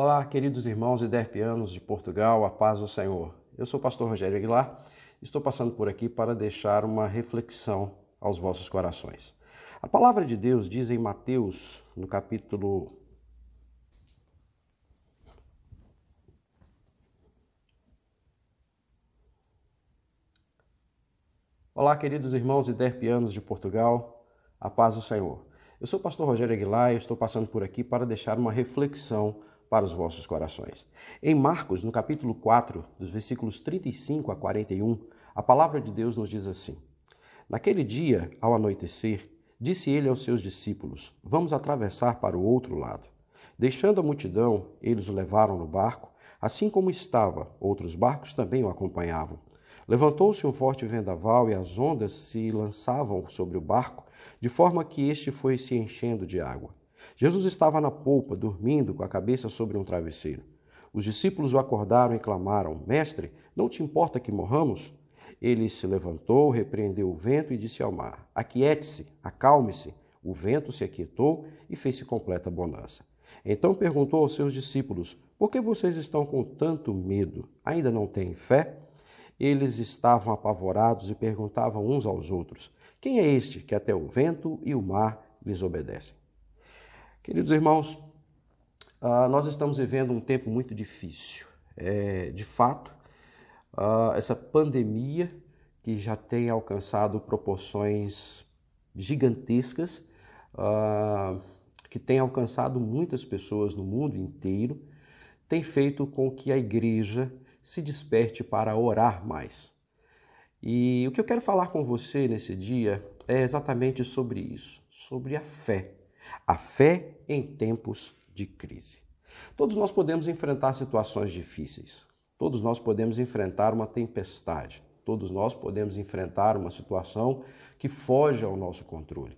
Olá, queridos irmãos e derpianos de Portugal, a paz do Senhor. Eu sou o pastor Rogério Aguilar. Estou passando por aqui para deixar uma reflexão aos vossos corações. A palavra de Deus diz em Mateus, no capítulo Olá, queridos irmãos e derpianos de Portugal, a paz do Senhor. Eu sou o pastor Rogério Aguilar e estou passando por aqui para deixar uma reflexão para os vossos corações. Em Marcos, no capítulo 4, dos versículos 35 a 41, a palavra de Deus nos diz assim: Naquele dia, ao anoitecer, disse ele aos seus discípulos: Vamos atravessar para o outro lado. Deixando a multidão, eles o levaram no barco, assim como estava, outros barcos também o acompanhavam. Levantou-se um forte vendaval e as ondas se lançavam sobre o barco, de forma que este foi se enchendo de água. Jesus estava na polpa, dormindo com a cabeça sobre um travesseiro. Os discípulos o acordaram e clamaram: Mestre, não te importa que morramos? Ele se levantou, repreendeu o vento e disse ao mar: Aquiete-se, acalme-se. O vento se aquietou e fez-se completa bonança. Então perguntou aos seus discípulos: Por que vocês estão com tanto medo? Ainda não têm fé? Eles estavam apavorados e perguntavam uns aos outros: Quem é este que até o vento e o mar lhes obedecem? Queridos irmãos, uh, nós estamos vivendo um tempo muito difícil. É, de fato, uh, essa pandemia que já tem alcançado proporções gigantescas, uh, que tem alcançado muitas pessoas no mundo inteiro, tem feito com que a igreja se desperte para orar mais. E o que eu quero falar com você nesse dia é exatamente sobre isso, sobre a fé a fé em tempos de crise. Todos nós podemos enfrentar situações difíceis. Todos nós podemos enfrentar uma tempestade. Todos nós podemos enfrentar uma situação que foge ao nosso controle.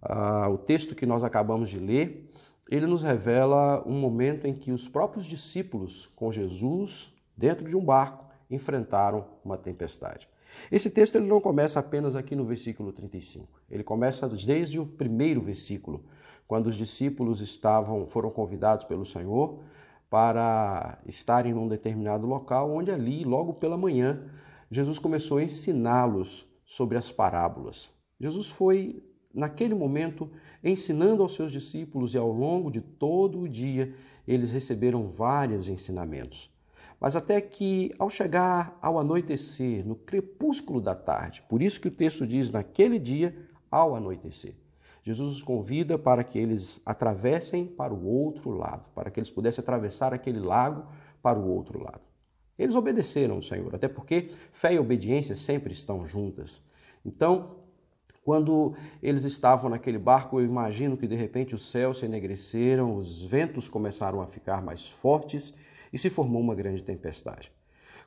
Ah, o texto que nós acabamos de ler, ele nos revela um momento em que os próprios discípulos com Jesus dentro de um barco enfrentaram uma tempestade. Esse texto ele não começa apenas aqui no versículo 35. Ele começa desde o primeiro versículo, quando os discípulos estavam foram convidados pelo Senhor para estarem num determinado local, onde ali, logo pela manhã, Jesus começou a ensiná-los sobre as parábolas. Jesus foi naquele momento ensinando aos seus discípulos e ao longo de todo o dia eles receberam vários ensinamentos mas até que ao chegar ao anoitecer, no crepúsculo da tarde, por isso que o texto diz naquele dia ao anoitecer, Jesus os convida para que eles atravessem para o outro lado, para que eles pudessem atravessar aquele lago para o outro lado. Eles obedeceram ao Senhor, até porque fé e obediência sempre estão juntas. Então, quando eles estavam naquele barco, eu imagino que de repente os céus se enegreceram, os ventos começaram a ficar mais fortes e se formou uma grande tempestade.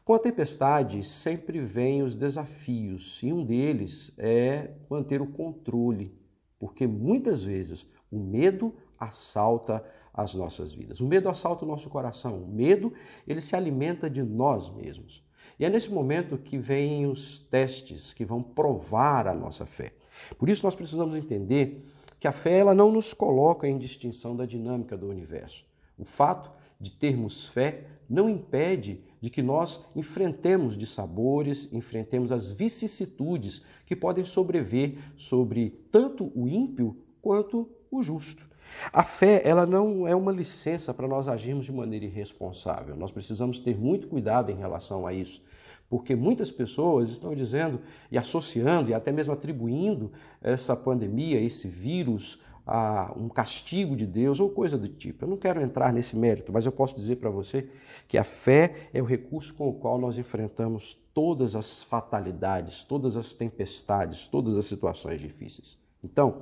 Com a tempestade sempre vêm os desafios, e um deles é manter o controle, porque muitas vezes o medo assalta as nossas vidas. O medo assalta o nosso coração. O medo, ele se alimenta de nós mesmos. E é nesse momento que vêm os testes que vão provar a nossa fé. Por isso nós precisamos entender que a fé ela não nos coloca em distinção da dinâmica do universo. O fato de termos fé não impede de que nós enfrentemos de sabores, enfrentemos as vicissitudes que podem sobrever sobre tanto o ímpio quanto o justo. A fé, ela não é uma licença para nós agirmos de maneira irresponsável. Nós precisamos ter muito cuidado em relação a isso, porque muitas pessoas estão dizendo e associando e até mesmo atribuindo essa pandemia, esse vírus, a um castigo de Deus ou coisa do tipo. Eu não quero entrar nesse mérito, mas eu posso dizer para você que a fé é o recurso com o qual nós enfrentamos todas as fatalidades, todas as tempestades, todas as situações difíceis. Então,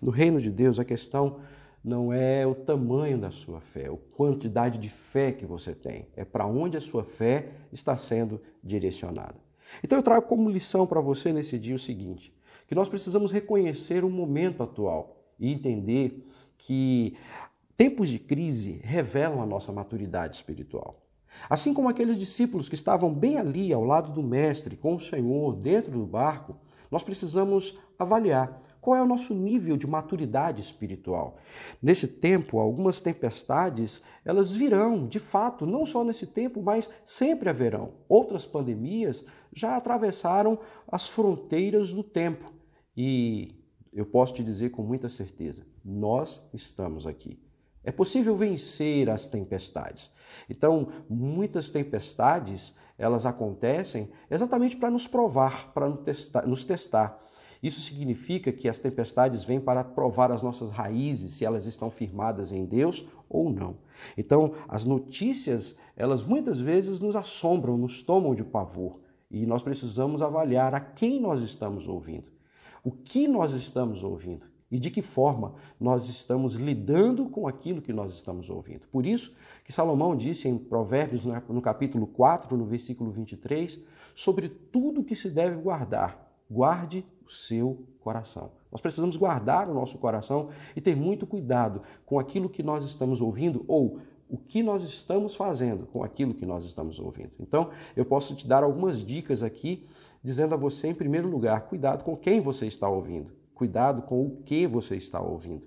no reino de Deus, a questão não é o tamanho da sua fé, a quantidade de fé que você tem, é para onde a sua fé está sendo direcionada. Então eu trago como lição para você nesse dia o seguinte: que nós precisamos reconhecer o momento atual e entender que tempos de crise revelam a nossa maturidade espiritual. Assim como aqueles discípulos que estavam bem ali ao lado do Mestre, com o Senhor, dentro do barco, nós precisamos avaliar qual é o nosso nível de maturidade espiritual. Nesse tempo, algumas tempestades, elas virão, de fato, não só nesse tempo, mas sempre haverão. Outras pandemias já atravessaram as fronteiras do tempo. E eu posso te dizer com muita certeza, nós estamos aqui. É possível vencer as tempestades. Então, muitas tempestades, elas acontecem exatamente para nos provar, para nos testar. Isso significa que as tempestades vêm para provar as nossas raízes, se elas estão firmadas em Deus ou não. Então, as notícias, elas muitas vezes nos assombram, nos tomam de pavor, e nós precisamos avaliar a quem nós estamos ouvindo, o que nós estamos ouvindo e de que forma nós estamos lidando com aquilo que nós estamos ouvindo. Por isso que Salomão disse em Provérbios, no capítulo 4, no versículo 23, sobre tudo que se deve guardar, guarde o seu coração. Nós precisamos guardar o nosso coração e ter muito cuidado com aquilo que nós estamos ouvindo ou o que nós estamos fazendo com aquilo que nós estamos ouvindo. Então, eu posso te dar algumas dicas aqui, dizendo a você, em primeiro lugar, cuidado com quem você está ouvindo, cuidado com o que você está ouvindo.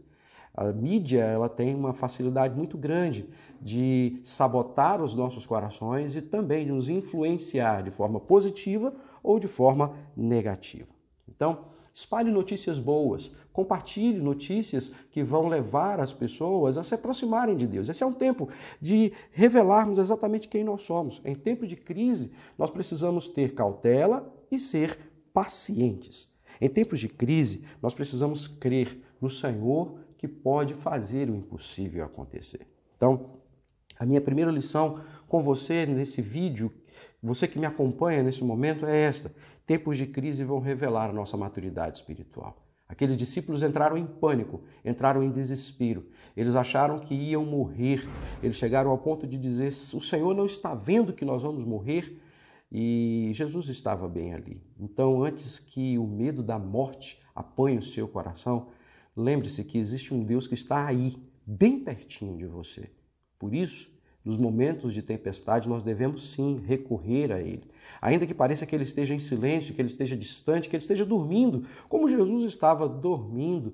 A mídia ela tem uma facilidade muito grande de sabotar os nossos corações e também de nos influenciar de forma positiva ou de forma negativa. Então, espalhe notícias boas, compartilhe notícias que vão levar as pessoas a se aproximarem de Deus. Esse é um tempo de revelarmos exatamente quem nós somos. Em tempo de crise, nós precisamos ter cautela e ser pacientes. Em tempos de crise, nós precisamos crer no Senhor que pode fazer o impossível acontecer. Então, a minha primeira lição com você nesse vídeo, você que me acompanha nesse momento, é esta: tempos de crise vão revelar a nossa maturidade espiritual. Aqueles discípulos entraram em pânico, entraram em desespero. Eles acharam que iam morrer. Eles chegaram ao ponto de dizer: O Senhor não está vendo que nós vamos morrer? E Jesus estava bem ali. Então, antes que o medo da morte apanhe o seu coração, lembre-se que existe um Deus que está aí, bem pertinho de você. Por isso, nos momentos de tempestade, nós devemos sim recorrer a Ele. Ainda que pareça que Ele esteja em silêncio, que Ele esteja distante, que Ele esteja dormindo, como Jesus estava dormindo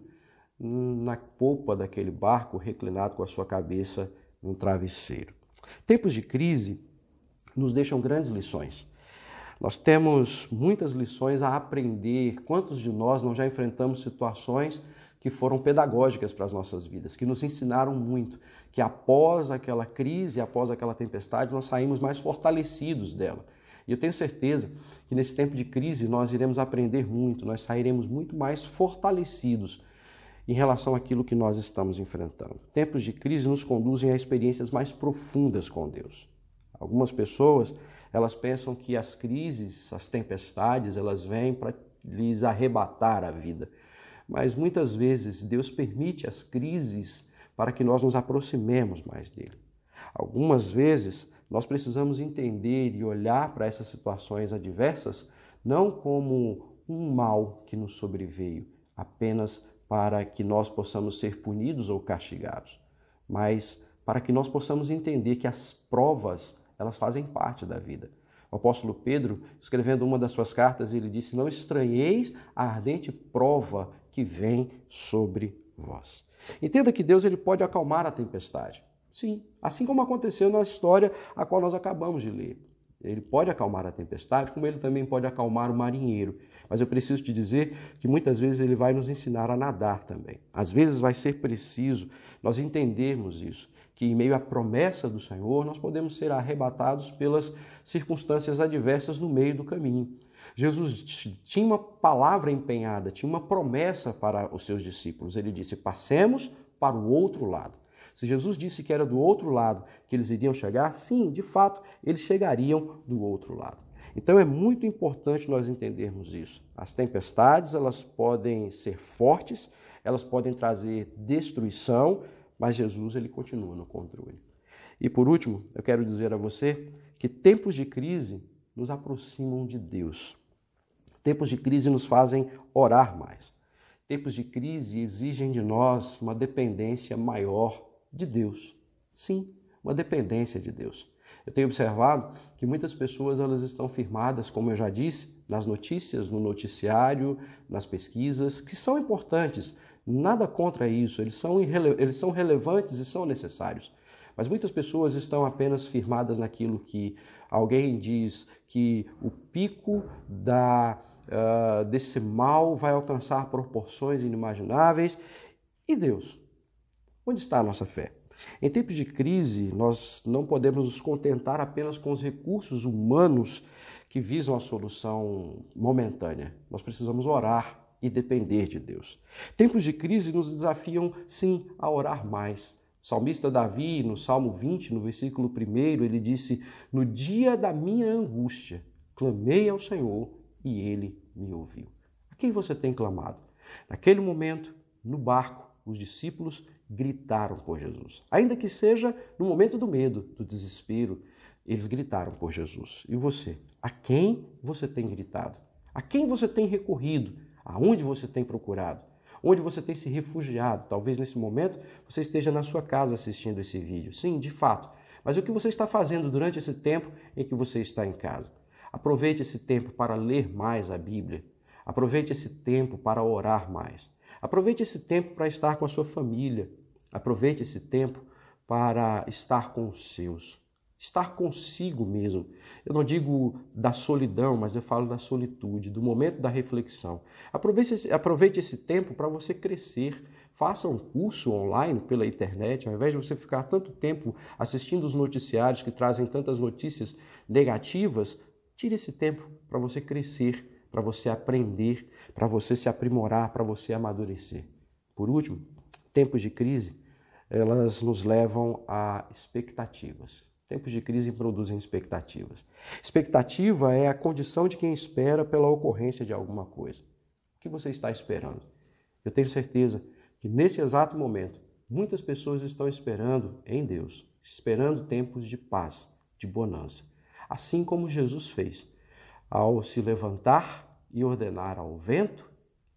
na polpa daquele barco, reclinado com a sua cabeça num travesseiro. Tempos de crise nos deixam grandes lições. Nós temos muitas lições a aprender. Quantos de nós não já enfrentamos situações que foram pedagógicas para as nossas vidas, que nos ensinaram muito, que após aquela crise, após aquela tempestade, nós saímos mais fortalecidos dela. E eu tenho certeza que nesse tempo de crise nós iremos aprender muito, nós sairemos muito mais fortalecidos em relação àquilo que nós estamos enfrentando. Tempos de crise nos conduzem a experiências mais profundas com Deus. Algumas pessoas, elas pensam que as crises, as tempestades, elas vêm para lhes arrebatar a vida. Mas muitas vezes Deus permite as crises para que nós nos aproximemos mais dele. Algumas vezes nós precisamos entender e olhar para essas situações adversas não como um mal que nos sobreveio, apenas para que nós possamos ser punidos ou castigados, mas para que nós possamos entender que as provas, elas fazem parte da vida. O apóstolo Pedro, escrevendo uma das suas cartas, ele disse: Não estranheis a ardente prova que vem sobre vós. Entenda que Deus ele pode acalmar a tempestade. Sim, assim como aconteceu na história a qual nós acabamos de ler. Ele pode acalmar a tempestade, como ele também pode acalmar o marinheiro. Mas eu preciso te dizer que muitas vezes ele vai nos ensinar a nadar também. Às vezes vai ser preciso nós entendermos isso, que em meio à promessa do Senhor nós podemos ser arrebatados pelas circunstâncias adversas no meio do caminho. Jesus tinha uma palavra empenhada, tinha uma promessa para os seus discípulos. Ele disse: Passemos para o outro lado. Se Jesus disse que era do outro lado que eles iriam chegar, sim, de fato, eles chegariam do outro lado. Então é muito importante nós entendermos isso. As tempestades, elas podem ser fortes, elas podem trazer destruição, mas Jesus ele continua no controle. E por último, eu quero dizer a você que tempos de crise nos aproximam de Deus. Tempos de crise nos fazem orar mais. Tempos de crise exigem de nós uma dependência maior de Deus. Sim, uma dependência de Deus. Eu tenho observado que muitas pessoas elas estão firmadas, como eu já disse, nas notícias, no noticiário, nas pesquisas, que são importantes. Nada contra isso, eles são, eles são relevantes e são necessários. Mas muitas pessoas estão apenas firmadas naquilo que alguém diz que o pico da, uh, desse mal vai alcançar proporções inimagináveis. E Deus? Onde está a nossa fé? Em tempos de crise, nós não podemos nos contentar apenas com os recursos humanos que visam a solução momentânea. Nós precisamos orar e depender de Deus. Tempos de crise nos desafiam, sim, a orar mais. O salmista Davi, no Salmo 20, no versículo 1, ele disse: No dia da minha angústia, clamei ao Senhor e ele me ouviu. A quem você tem clamado? Naquele momento, no barco, os discípulos gritaram por Jesus. Ainda que seja no momento do medo, do desespero, eles gritaram por Jesus. E você? A quem você tem gritado? A quem você tem recorrido? Aonde você tem procurado? Onde você tem se refugiado? Talvez nesse momento você esteja na sua casa assistindo esse vídeo. Sim, de fato. Mas o que você está fazendo durante esse tempo em que você está em casa? Aproveite esse tempo para ler mais a Bíblia. Aproveite esse tempo para orar mais. Aproveite esse tempo para estar com a sua família. Aproveite esse tempo para estar com os seus. Estar consigo mesmo. Eu não digo da solidão, mas eu falo da solitude, do momento da reflexão. Aproveite esse, aproveite esse tempo para você crescer. Faça um curso online pela internet, ao invés de você ficar tanto tempo assistindo os noticiários que trazem tantas notícias negativas, tire esse tempo para você crescer para você aprender, para você se aprimorar, para você amadurecer. Por último, tempos de crise, elas nos levam a expectativas. Tempos de crise produzem expectativas. Expectativa é a condição de quem espera pela ocorrência de alguma coisa. O que você está esperando? Eu tenho certeza que nesse exato momento, muitas pessoas estão esperando em Deus, esperando tempos de paz, de bonança. Assim como Jesus fez ao se levantar e ordenar ao vento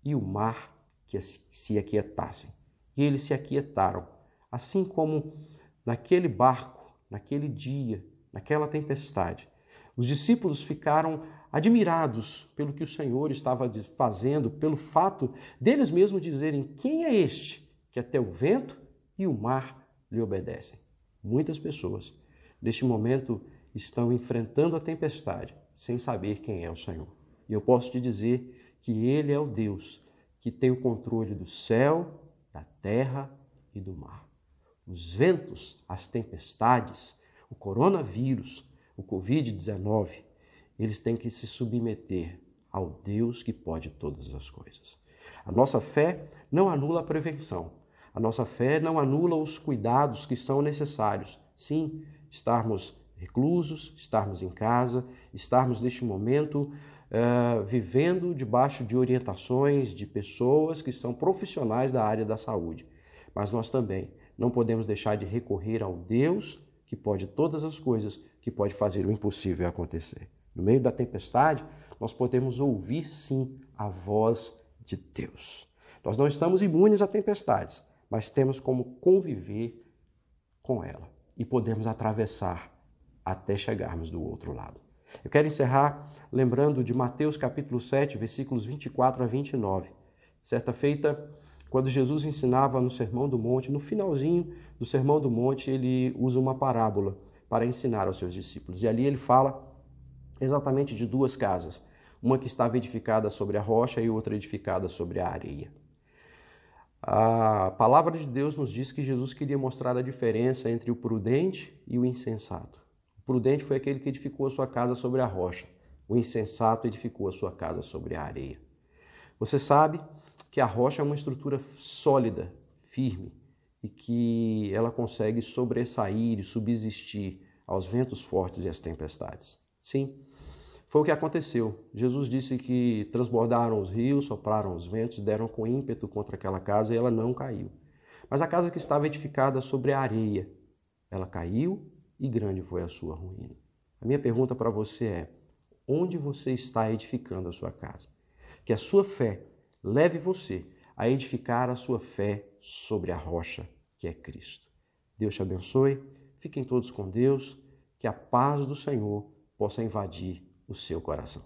e o mar que se aquietassem. E eles se aquietaram, assim como naquele barco, naquele dia, naquela tempestade. Os discípulos ficaram admirados pelo que o Senhor estava fazendo, pelo fato deles mesmos dizerem: Quem é este que até o vento e o mar lhe obedecem? Muitas pessoas, neste momento, estão enfrentando a tempestade sem saber quem é o Senhor. E eu posso te dizer que Ele é o Deus que tem o controle do céu, da terra e do mar. Os ventos, as tempestades, o coronavírus, o Covid-19, eles têm que se submeter ao Deus que pode todas as coisas. A nossa fé não anula a prevenção. A nossa fé não anula os cuidados que são necessários. Sim, estarmos reclusos, estarmos em casa, estarmos neste momento uh, vivendo debaixo de orientações de pessoas que são profissionais da área da saúde. Mas nós também não podemos deixar de recorrer ao Deus que pode todas as coisas, que pode fazer o impossível acontecer. No meio da tempestade, nós podemos ouvir sim a voz de Deus. Nós não estamos imunes a tempestades, mas temos como conviver com ela e podemos atravessar até chegarmos do outro lado. Eu quero encerrar lembrando de Mateus capítulo 7, versículos 24 a 29. Certa feita, quando Jesus ensinava no Sermão do Monte, no finalzinho do Sermão do Monte, ele usa uma parábola para ensinar aos seus discípulos. E ali ele fala exatamente de duas casas, uma que estava edificada sobre a rocha e outra edificada sobre a areia. A palavra de Deus nos diz que Jesus queria mostrar a diferença entre o prudente e o insensato. Prudente foi aquele que edificou a sua casa sobre a rocha. O insensato edificou a sua casa sobre a areia. Você sabe que a rocha é uma estrutura sólida, firme, e que ela consegue sobressair e subsistir aos ventos fortes e às tempestades. Sim, foi o que aconteceu. Jesus disse que transbordaram os rios, sopraram os ventos, deram com ímpeto contra aquela casa e ela não caiu. Mas a casa que estava edificada sobre a areia, ela caiu e grande foi a sua ruína. A minha pergunta para você é: onde você está edificando a sua casa. Que a sua fé leve você a edificar a sua fé sobre a rocha que é Cristo. Deus te abençoe, fiquem todos com Deus Que a paz do Senhor possa invadir o seu coração.